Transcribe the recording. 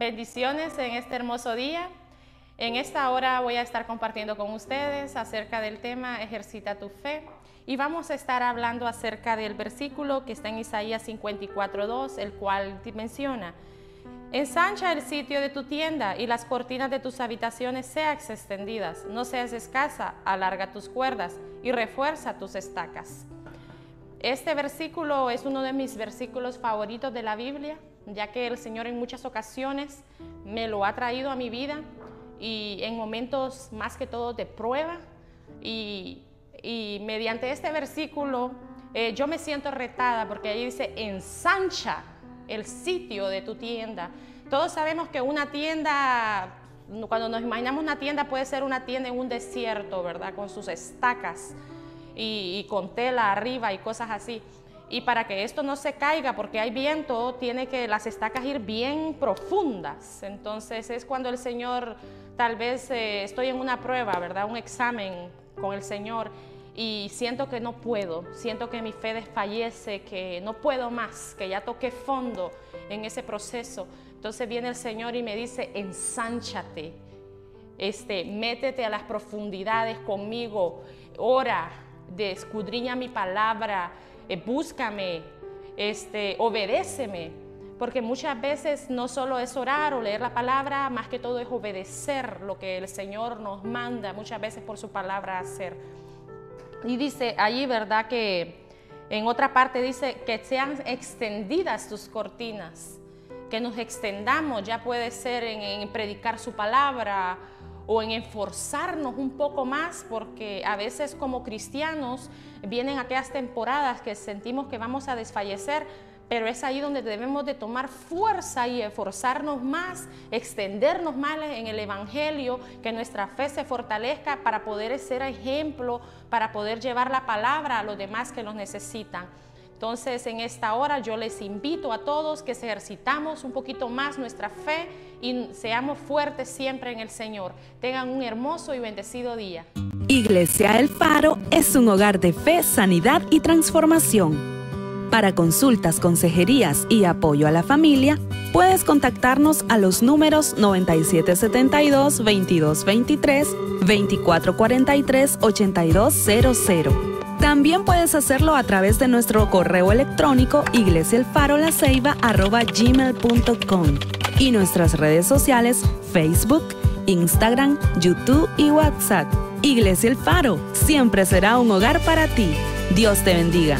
Bendiciones en este hermoso día. En esta hora voy a estar compartiendo con ustedes acerca del tema Ejercita tu fe y vamos a estar hablando acerca del versículo que está en Isaías 54.2, el cual menciona, Ensancha el sitio de tu tienda y las cortinas de tus habitaciones sean extendidas, no seas escasa, alarga tus cuerdas y refuerza tus estacas. Este versículo es uno de mis versículos favoritos de la Biblia, ya que el Señor en muchas ocasiones me lo ha traído a mi vida y en momentos más que todo de prueba. Y, mediante este versículo eh, yo me siento retada porque ahí dice, ensancha el sitio de tu tienda. Todos sabemos que una tienda, cuando nos imaginamos una tienda, puede ser una tienda en un desierto, ¿verdad? Con sus estacas y, con tela arriba y cosas así. Y para que esto no se caiga, porque hay viento, tiene que las estacas ir bien profundas. Entonces es cuando el Señor, tal vez eh, estoy en una prueba, ¿verdad? Un examen con el Señor y siento que no puedo, siento que mi fe desfallece, que no puedo más, que ya toqué fondo en ese proceso. Entonces viene el Señor y me dice, ensánchate, este, métete a las profundidades conmigo, ora, de escudriña mi palabra, eh, búscame, este, obedéceme. Porque muchas veces no solo es orar o leer la palabra, más que todo es obedecer lo que el Señor nos manda, muchas veces por su palabra hacer. Y dice allí, ¿verdad? Que en otra parte dice que sean extendidas tus cortinas, que nos extendamos, ya puede ser en predicar su palabra o en esforzarnos un poco más, porque a veces como cristianos vienen aquellas temporadas que sentimos que vamos a desfallecer, pero es ahí donde debemos de tomar fuerza y esforzarnos más, extendernos más en el Evangelio, que nuestra fe se fortalezca para poder ser ejemplo, para poder llevar la palabra a los demás que lo necesitan. Entonces, en esta hora yo les invito a todos que ejercitamos un poquito más nuestra fe y seamos fuertes siempre en el Señor. Tengan un hermoso y bendecido día. Iglesia El Faro es un hogar de fe, sanidad y transformación. Para consultas, consejerías y apoyo a la familia, puedes contactarnos a los números 9772-2223, 2443-8200 también puedes hacerlo a través de nuestro correo electrónico iglesialfarolaceiba.gmail.com y nuestras redes sociales Facebook, Instagram, YouTube y WhatsApp. Iglesia El Faro siempre será un hogar para ti. Dios te bendiga.